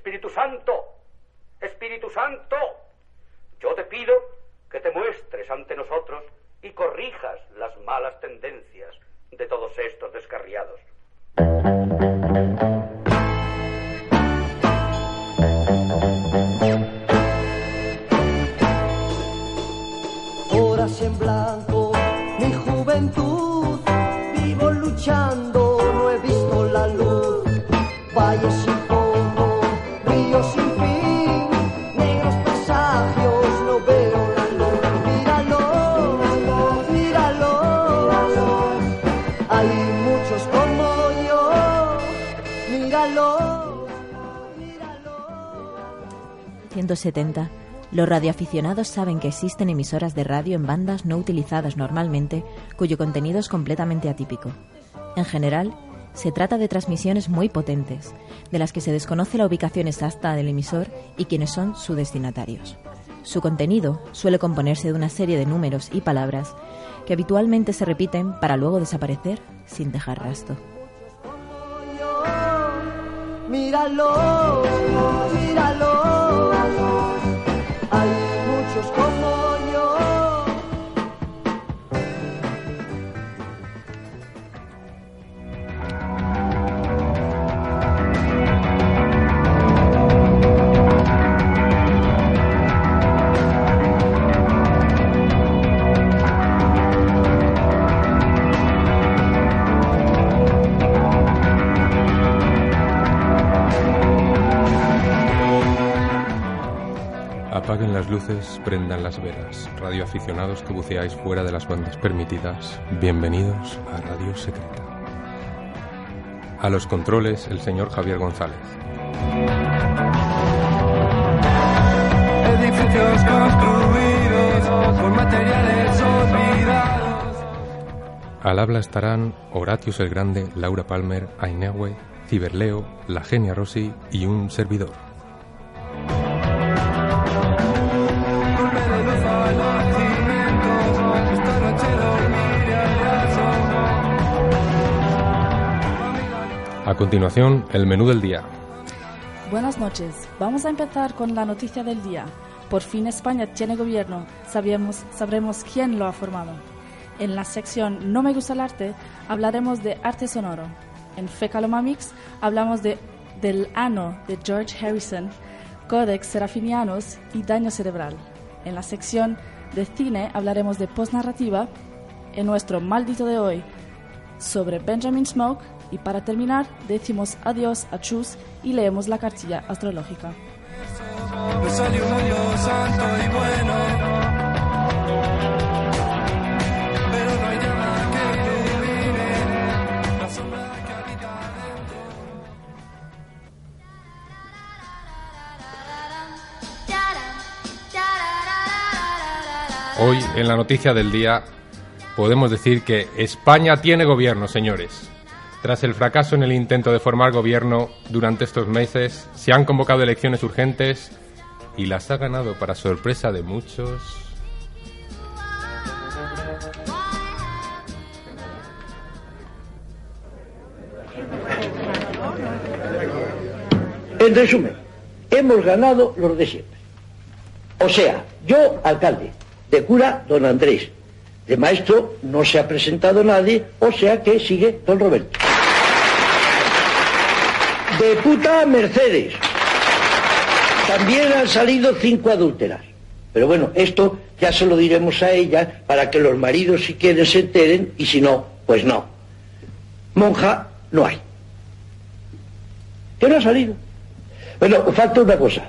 Espíritu Santo, Espíritu Santo, yo te pido que te muestres ante nosotros y corrijas las malas tendencias de todos estos descarriados. Míralo. 170. Los radioaficionados saben que existen emisoras de radio en bandas no utilizadas normalmente, cuyo contenido es completamente atípico. En general, se trata de transmisiones muy potentes, de las que se desconoce la ubicación exacta del emisor y quiénes son sus destinatarios. Su contenido suele componerse de una serie de números y palabras que habitualmente se repiten para luego desaparecer sin dejar rastro. Míralo, míralo. Luces, prendan las velas. Radioaficionados que buceáis fuera de las bandas permitidas, bienvenidos a Radio Secreta. A los controles, el señor Javier González. Edificios construidos con materiales olvidados. Al habla estarán Horatius el Grande, Laura Palmer, Ainehue, Ciberleo, la Genia Rossi y un servidor. A continuación, el menú del día. Buenas noches. Vamos a empezar con la noticia del día. Por fin España tiene gobierno. Sabemos, sabremos quién lo ha formado. En la sección No me gusta el arte hablaremos de arte sonoro. En Fecalomamix hablamos de del ano de George Harrison, Codex Serafinianos y daño cerebral. En la sección de cine hablaremos de postnarrativa. En nuestro maldito de hoy sobre Benjamin Smoke y para terminar decimos adiós a Chus y leemos la cartilla astrológica. Me salió un Dios santo y bueno. Pero no hay nada que ilumine la sombra que habita dentro. Hoy, en la noticia del día, podemos decir que España tiene gobierno, señores. Tras el fracaso en el intento de formar gobierno durante estos meses, se han convocado elecciones urgentes y las ha ganado para sorpresa de muchos. En resumen, hemos ganado los de siempre. O sea, yo, alcalde, de cura, don Andrés, de maestro no se ha presentado nadie, o sea que sigue don Roberto. De puta, Mercedes. También han salido cinco adúlteras. Pero bueno, esto ya se lo diremos a ella para que los maridos si quieren se enteren y si no, pues no. Monja no hay. ¿Qué no ha salido? Bueno, falta una cosa.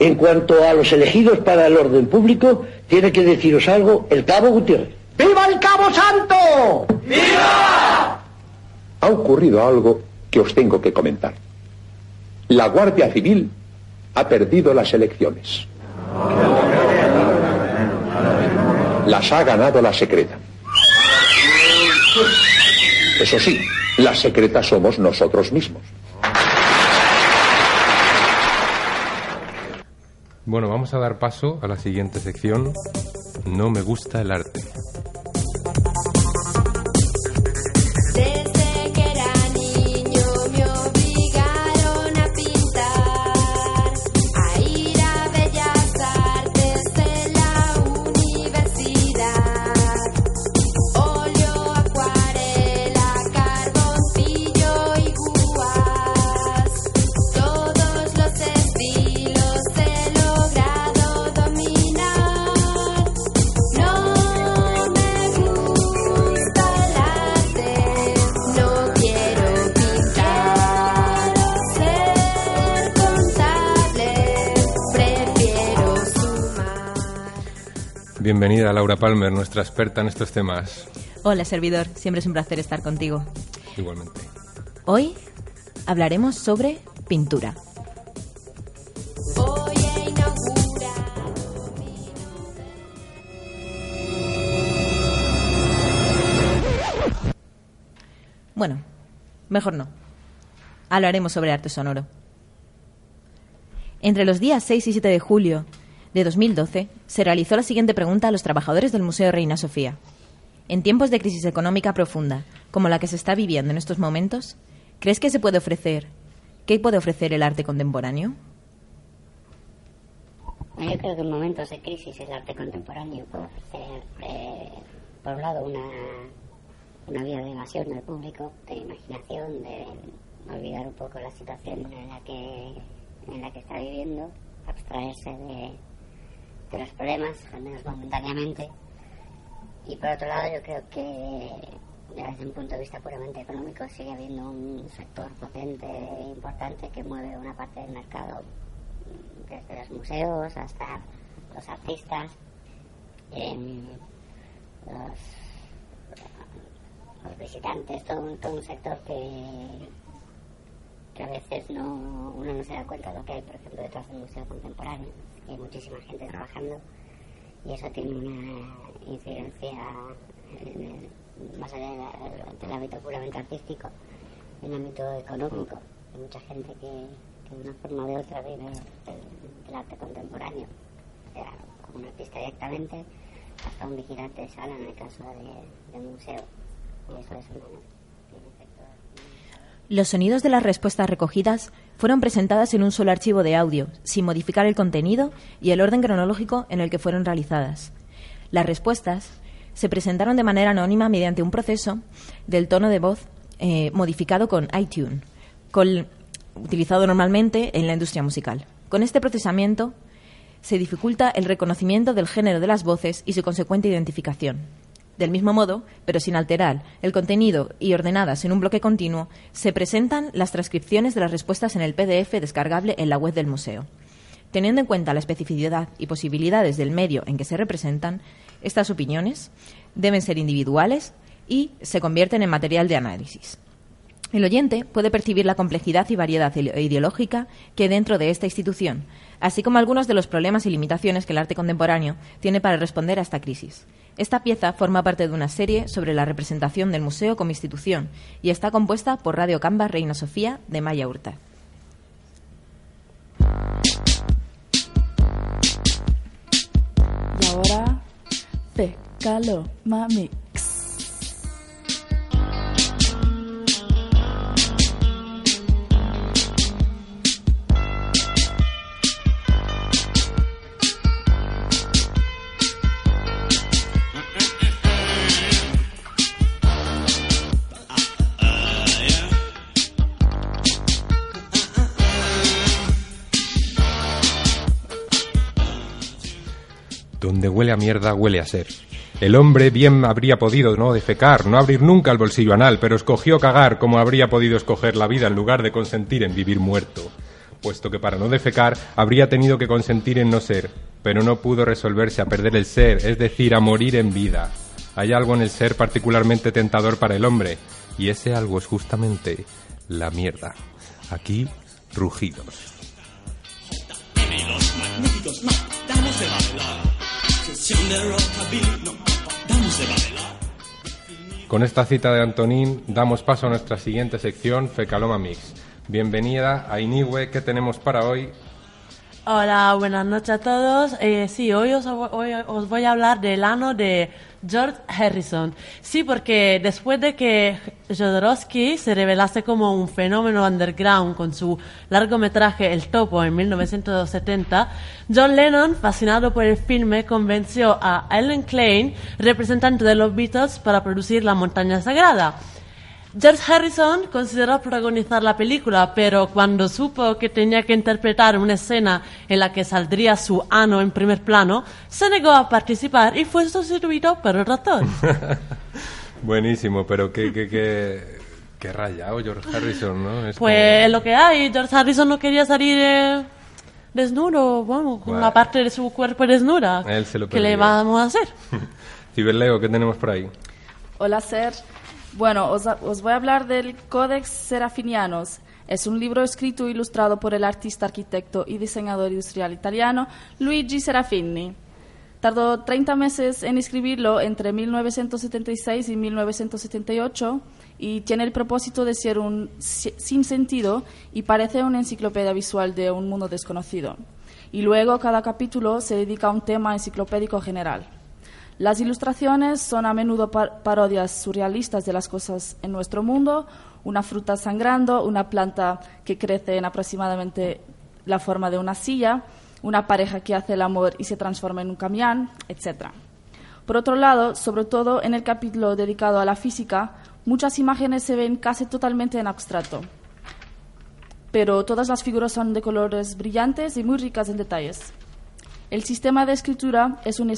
En cuanto a los elegidos para el orden público, tiene que deciros algo el cabo Gutiérrez. ¡Viva el cabo santo! ¡Viva! ha ocurrido algo que os tengo que comentar. La Guardia Civil ha perdido las elecciones. Las ha ganado la secreta. Eso sí, la secreta somos nosotros mismos. Bueno, vamos a dar paso a la siguiente sección. No me gusta el arte. Bienvenida Laura Palmer, nuestra experta en estos temas. Hola, servidor. Siempre es un placer estar contigo. Igualmente. Hoy hablaremos sobre pintura. Bueno, mejor no. Hablaremos sobre arte sonoro. Entre los días 6 y 7 de julio de 2012 se realizó la siguiente pregunta a los trabajadores del Museo Reina Sofía. En tiempos de crisis económica profunda, como la que se está viviendo en estos momentos, ¿crees que se puede ofrecer? ¿Qué puede ofrecer el arte contemporáneo? Yo creo que en momentos de crisis el arte contemporáneo puede ofrecer, eh, por un lado, una, una vía de evasión del público, de imaginación, de olvidar un poco la situación en la que, en la que está viviendo, abstraerse de, de los problemas, al menos momentáneamente. Y por otro lado, yo creo que desde un punto de vista puramente económico sigue habiendo un sector potente e importante que mueve una parte del mercado desde los museos hasta los artistas, em, los, los visitantes, todo, un- todo un sector que, que a veces no, uno no se da cuenta de lo que hay, por ejemplo, detrás del museo contemporáneo. Hay muchísima gente trabajando y eso tiene una incidencia en el- más allá de del ámbito puramente artístico, en el ámbito económico. Hay mucha gente que, que de una forma o de otra vive del, del arte contemporáneo, sea como un artista directamente, hasta un vigilante de sala en el caso de, del museo. Y eso es Los sonidos de las respuestas recogidas fueron presentadas en un solo archivo de audio, sin modificar el contenido y el orden cronológico en el que fueron realizadas. Las respuestas se presentaron de manera anónima mediante un proceso del tono de voz eh, modificado con iTunes, utilizado normalmente en la industria musical. Con este procesamiento se dificulta el reconocimiento del género de las voces y su consecuente identificación. Del mismo modo, pero sin alterar el contenido y ordenadas en un bloque continuo, se presentan las transcripciones de las respuestas en el PDF descargable en la web del museo. Teniendo en cuenta la especificidad y posibilidades del medio en que se representan, estas opiniones deben ser individuales y se convierten en material de análisis. El oyente puede percibir la complejidad y variedad ide- ideológica que dentro de esta institución, así como algunos de los problemas y limitaciones que el arte contemporáneo tiene para responder a esta crisis. Esta pieza forma parte de una serie sobre la representación del museo como institución y está compuesta por Radio Camba Reina Sofía de Maya Hurta. Y ahora, Pécalo Mami. Donde huele a mierda, huele a ser. El hombre bien habría podido no defecar, no abrir nunca el bolsillo anal, pero escogió cagar como habría podido escoger la vida en lugar de consentir en vivir muerto. Puesto que para no defecar habría tenido que consentir en no ser, pero no pudo resolverse a perder el ser, es decir, a morir en vida. Hay algo en el ser particularmente tentador para el hombre, y ese algo es justamente la mierda. Aquí, rugidos. Con esta cita de Antonín damos paso a nuestra siguiente sección, Fecaloma Mix. Bienvenida a Iniwe, ¿qué tenemos para hoy? Hola, buenas noches a todos. Eh, sí, hoy os, hoy os voy a hablar del ano de George Harrison. Sí, porque después de que Jodorowsky se revelase como un fenómeno underground con su largometraje El Topo en 1970, John Lennon, fascinado por el filme, convenció a Ellen Klein, representante de los Beatles, para producir La Montaña Sagrada. George Harrison consideró protagonizar la película, pero cuando supo que tenía que interpretar una escena en la que saldría su ano en primer plano, se negó a participar y fue sustituido por otro actor. Buenísimo, pero qué, qué, qué, qué rayado George Harrison, ¿no? Es Pues es lo que hay. George Harrison no quería salir eh, desnudo, bueno, con Bueno. una parte de su cuerpo desnuda. Él se lo ¿Qué le vamos a hacer? Ciberleo, ¿qué tenemos por ahí? Hola, Ser. Bueno, os, voy a hablar del Codex Serafinianos. Es un libro escrito e ilustrado por el artista, arquitecto y diseñador industrial italiano Luigi Serafini. Tardó 30 meses en escribirlo entre 1976 y 1978 y tiene el propósito de ser un si- sin sentido y parece una enciclopedia visual de un mundo desconocido. Y luego cada capítulo se dedica a un tema enciclopédico general. Las ilustraciones son a menudo par- parodias surrealistas de las cosas en nuestro mundo, una fruta sangrando, una planta que crece en aproximadamente la forma de una silla, una pareja que hace el amor y se transforma en un camión, etc. Por otro lado, sobre todo en el capítulo dedicado a la física, muchas imágenes se ven casi totalmente en abstracto, pero todas las figuras son de colores brillantes y muy ricas en detalles. El sistema de escritura es un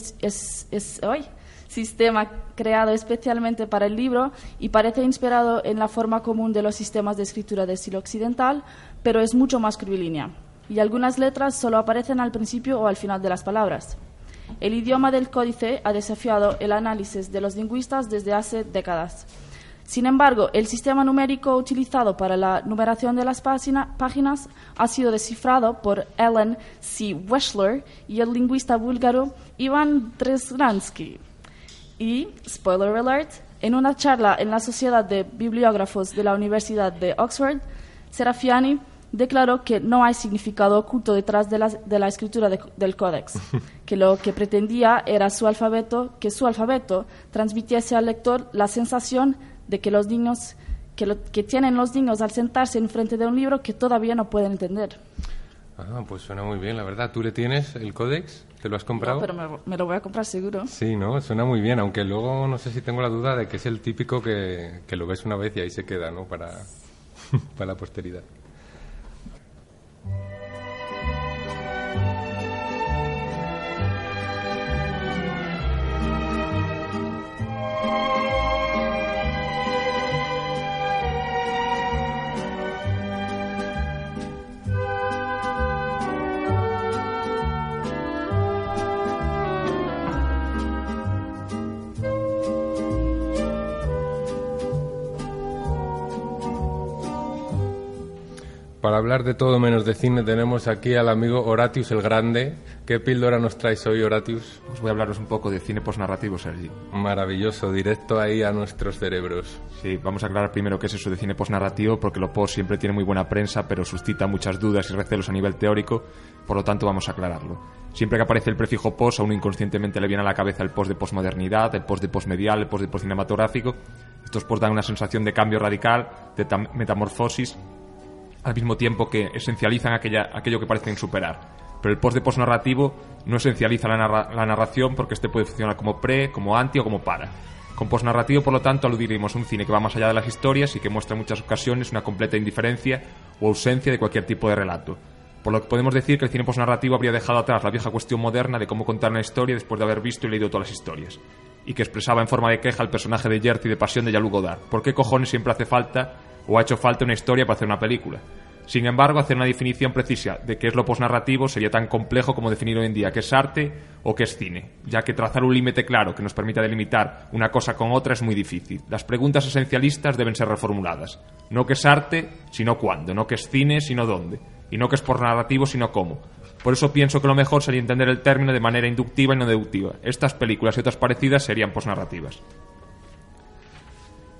sistema creado especialmente para el libro y parece inspirado en la forma común de los sistemas de escritura del estilo occidental, pero es mucho más curvilínea. Y algunas letras solo aparecen al principio o al final de las palabras. El idioma del códice ha desafiado el análisis de los lingüistas desde hace décadas. Sin embargo, el sistema numérico utilizado para la numeración de las página- páginas ha sido descifrado por Ellen C. Weschler y el lingüista búlgaro Ivan Dresransky. Y, spoiler alert, en una charla en la Sociedad de Bibliógrafos de la Universidad de Oxford, Serafiani declaró que no hay significado oculto detrás de la, de la escritura de- del códex, que lo que pretendía era su alfabeto, que su alfabeto transmitiese al lector la sensación de que los niños que, lo- que tienen los niños al sentarse enfrente de un libro que todavía no pueden entender. Ah, pues suena muy bien, la verdad. ¿Tú le tienes el códex? ¿Te lo has comprado? No, pero me, me lo voy a comprar seguro. Sí, ¿no? Suena muy bien, aunque luego no sé si tengo la duda de que es el típico que, que lo ves una vez y ahí se queda, ¿no? Para, para la posteridad. Para hablar de todo menos de cine tenemos aquí al amigo Horatius el Grande. ¿Qué píldora nos traes hoy, Horatius? Os voy a hablaros un poco de cine posnarrativo, Sergi. Maravilloso, directo ahí a nuestros cerebros. Sí, vamos a aclarar primero qué es eso de cine posnarrativo, porque lo post siempre tiene muy buena prensa, pero suscita muchas dudas y recelos a nivel teórico, por lo tanto vamos a aclararlo. Siempre que aparece el prefijo post, a uno inconscientemente le viene a la cabeza el post de posmodernidad, el post de posmedial, el post de postcinematográfico. Estos post dan una sensación de cambio radical, de tam- metamorfosis, al mismo tiempo que esencializan aquella, aquello que parecen superar. Pero el post de postnarrativo no esencializa la, narra- la narración porque este puede funcionar como pre, como anti o como para. Con postnarrativo, por lo tanto, aludiremos a un cine que va más allá de las historias y que muestra en muchas ocasiones una completa indiferencia o ausencia de cualquier tipo de relato. Por lo que podemos decir que el cine postnarrativo habría dejado atrás la vieja cuestión moderna de cómo contar una historia después de haber visto y leído todas las historias. Y que expresaba en forma de queja el personaje de Jerty de Pasión de Yalu Godard. ¿Por qué cojones siempre hace falta o ha hecho falta una historia para hacer una película? Sin embargo, hacer una definición precisa de qué es lo posnarrativo sería tan complejo como definir hoy en día qué es arte o qué es cine, ya que trazar un límite claro que nos permita delimitar una cosa con otra es muy difícil. Las preguntas esencialistas deben ser reformuladas. No qué es arte, sino cuándo, no qué es cine, sino dónde, y no qué es posnarrativo, sino cómo. Por eso pienso que lo mejor sería entender el término de manera inductiva y no deductiva. Estas películas y otras parecidas serían posnarrativas.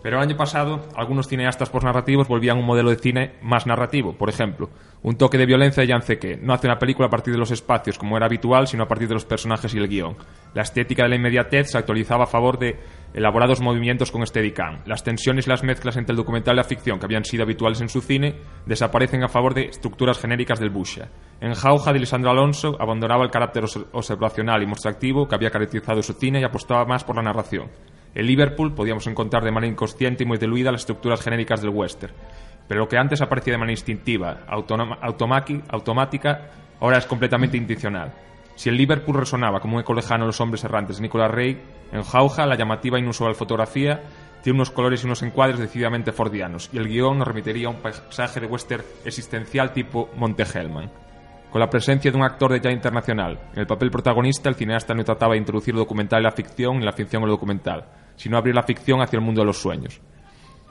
Pero el año pasado, algunos cineastas postnarrativos volvían a un modelo de cine más narrativo. Por ejemplo, un toque de violencia de Jan no hace una película a partir de los espacios como era habitual, sino a partir de los personajes y el guion. La estética de la inmediatez se actualizaba a favor de elaborados movimientos con Steadicam. Las tensiones y las mezclas entre el documental y la ficción que habían sido habituales en su cine desaparecen a favor de estructuras genéricas del Busha. En Jauja de Lisandro Alonso abandonaba el carácter obs- observacional y mostrativo que había caracterizado su cine y apostaba más por la narración. En Liverpool podíamos encontrar de manera inconsciente y muy diluida las estructuras genéricas del western. Pero lo que antes aparecía de manera instintiva, automática, ahora es completamente intencional. Si el Liverpool resonaba como un eco lejano los hombres errantes de Nicolas Rey, en Jauja la llamativa e inusual fotografía tiene unos colores y unos encuadres decididamente fordianos, y el guion nos remitiría a un paisaje de western existencial tipo Monte Hellman. Con la presencia de un actor de ya internacional, en el papel protagonista, el cineasta no trataba de introducir lo documental en la ficción, ni la ficción en lo documental, sino abrir la ficción hacia el mundo de los sueños.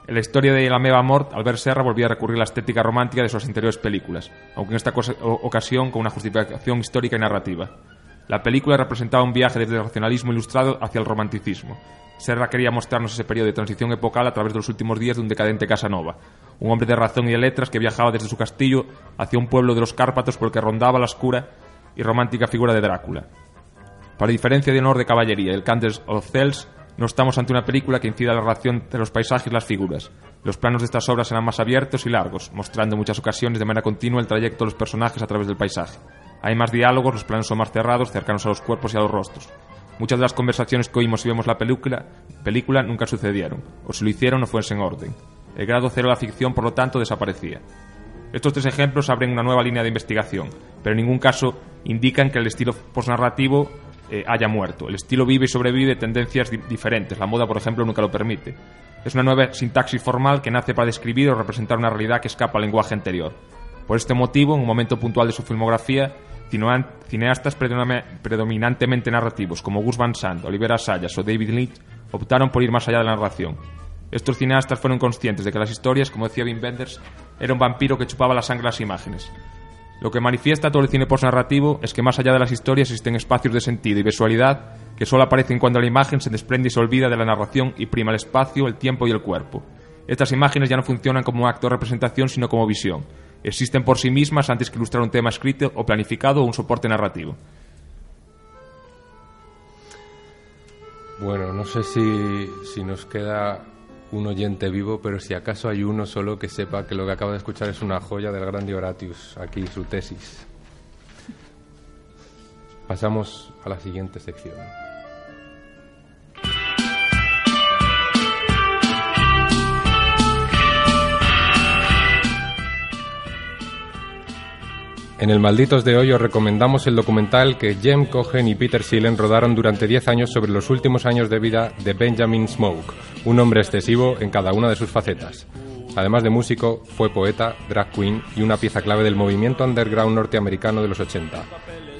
En la historia de La Meva Mort, Albert Serra volvía a recurrir a la estética romántica de sus anteriores películas, aunque en esta ocasión con una justificación histórica y narrativa. La película representaba un viaje desde el racionalismo ilustrado hacia el romanticismo. Serra quería mostrarnos ese periodo de transición epocal a través de los últimos días de un decadente Casanova, un hombre de razón y de letras que viajaba desde su castillo hacia un pueblo de los Cárpatos por el que rondaba la oscura y romántica figura de Drácula. Para diferencia de Honor de Caballería el Candles of Cells, no estamos ante una película que incida en la relación entre los paisajes y las figuras. Los planos de estas obras eran más abiertos y largos, mostrando en muchas ocasiones de manera continua el trayecto de los personajes a través del paisaje. Hay más diálogos, los planos son más cerrados, cercanos a los cuerpos y a los rostros. Muchas de las conversaciones que oímos y vemos la película, película nunca sucedieron, o si lo hicieron no fuese en orden. El grado cero de la ficción, por lo tanto, desaparecía. Estos tres ejemplos abren una nueva línea de investigación, pero en ningún caso indican que el estilo posnarrativo eh, haya muerto. El estilo vive y sobrevive de tendencias di- diferentes. La moda, por ejemplo, nunca lo permite. Es una nueva sintaxis formal que nace para describir o representar una realidad que escapa al lenguaje anterior. Por este motivo, en un momento puntual de su filmografía, cineastas predomina- predominantemente narrativos como Gus Van Sant, Oliver Assayas o David Lynch optaron por ir más allá de la narración. Estos cineastas fueron conscientes de que las historias, como decía Wim Wenders, era un vampiro que chupaba la sangre a las imágenes. Lo que manifiesta todo el cine postnarrativo es que más allá de las historias existen espacios de sentido y visualidad que solo aparecen cuando la imagen se desprende y se olvida de la narración y prima el espacio, el tiempo y el cuerpo. Estas imágenes ya no funcionan como acto de representación, sino como visión. Existen por sí mismas antes que ilustrar un tema escrito o planificado o un soporte narrativo. Bueno, no sé si, si nos queda un oyente vivo, pero si acaso hay uno solo que sepa que lo que acaba de escuchar es una joya del grande Horatius, aquí su tesis. Pasamos a la siguiente sección. En el Malditos de hoy os recomendamos el documental que Jem Cohen y Peter Seelen rodaron durante 10 años sobre los últimos años de vida de Benjamin Smoke, un hombre excesivo en cada una de sus facetas. Además de músico, fue poeta, drag queen y una pieza clave del movimiento underground norteamericano de los 80.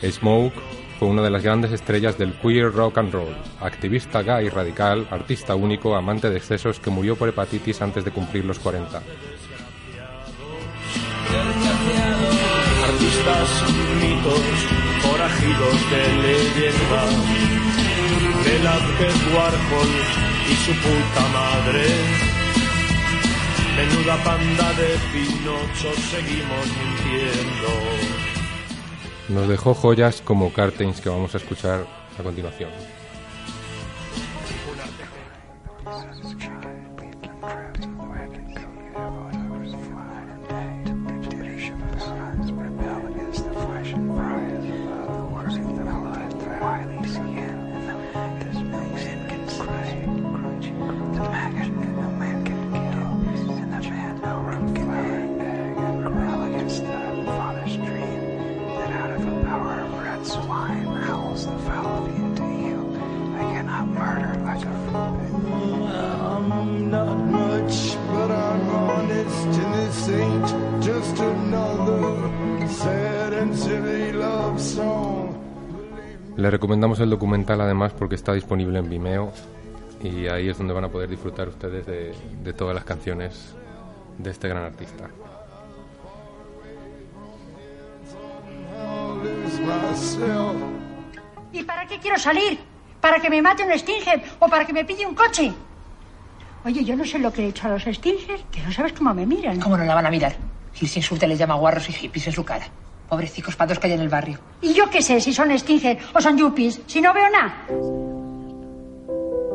Smoke fue una de las grandes estrellas del queer rock and roll, activista gay radical, artista único, amante de excesos que murió por hepatitis antes de cumplir los 40. Artistas, mitos, forajidos de leyenda, Velázquez, Warhol y su puta madre. Menuda panda de pinochos seguimos mintiendo. Nos dejó joyas como Cartens que vamos a escuchar a continuación. Le recomendamos el documental además porque está disponible en Vimeo y ahí es donde van a poder disfrutar ustedes de, de todas las canciones de este gran artista. ¿Y para qué quiero salir? ¿Para que me mate un Stinger o para que me pille un coche? Oye, yo no sé lo que he hecho a los Stingers, que no sabes cómo me miran. ¿Cómo no la van a mirar? Si se insulta les llama guarros y hippies en su cara. Pobrecicos patos que hay en el barrio. ¿Y yo qué sé si son Stinger o son Yuppies? Si no veo nada.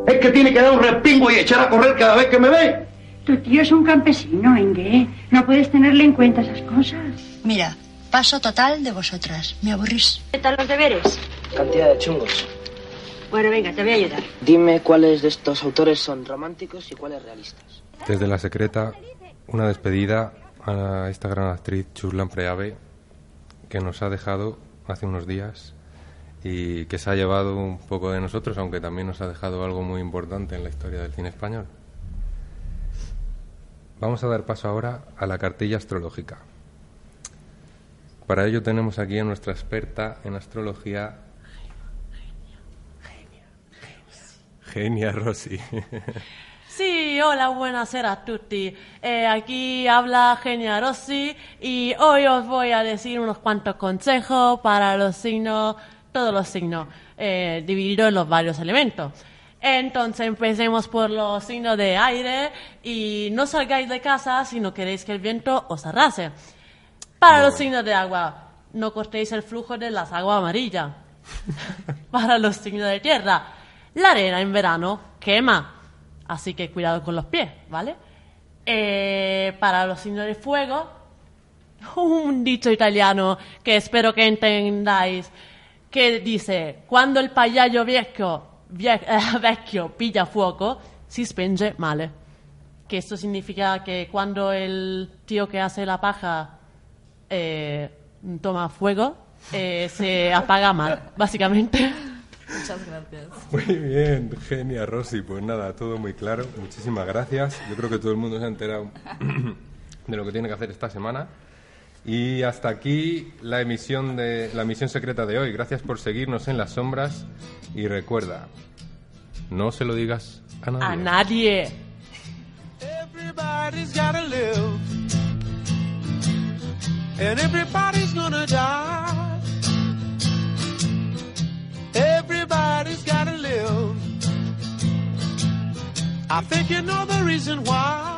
Es que tiene que dar un respingo y echar a correr cada vez que me ve. Tu tío es un campesino, Engue. No puedes tenerle en cuenta esas cosas. Mira, paso total de vosotras. Me aburrís. ¿Qué tal los deberes? Cantidad de chungos. Bueno, venga, te voy a ayudar. Dime cuáles de estos autores son románticos y cuáles realistas. Desde La Secreta, una despedida a esta gran actriz Chuslan Preave que nos ha dejado hace unos días y que se ha llevado un poco de nosotros, aunque también nos ha dejado algo muy importante en la historia del cine español. Vamos a dar paso ahora a la cartilla astrológica. Para ello tenemos aquí a nuestra experta en astrología, Genia Rossi. Sí, hola, buonasera a tutti. Eh, aquí habla Genia Rossi y hoy os voy a decir unos cuantos consejos para los signos, todos los signos, eh, divididos en los varios elementos. Entonces empecemos por los signos de aire y no salgáis de casa si no queréis que el viento os arrase. Para los signos de agua, no cortéis el flujo de las aguas amarillas. Para los signos de tierra, la arena en verano quema, así que cuidado con los pies, ¿vale? Eh, para los signos de fuego, un dicho italiano que espero que entendáis, que dice, cuando el pagliaio vecchio, vie- eh, vecchio pilla fuoco, si spenge male. Que esto significa que cuando el tío que hace la paja eh, toma fuego, eh, se apaga mal, básicamente. Muchas gracias. Muy bien, Genia Rossi. Pues nada, todo muy claro. Muchísimas gracias. Yo creo que todo el mundo se ha enterado de lo que tiene que hacer esta semana. Y hasta aquí la emisión de la emisión secreta de hoy. Gracias por seguirnos en las sombras y recuerda, no se lo digas a nadie. A nadie. Everybody's gotta live. And everybody's gonna die. Everybody's gotta live. I think you know the reason why.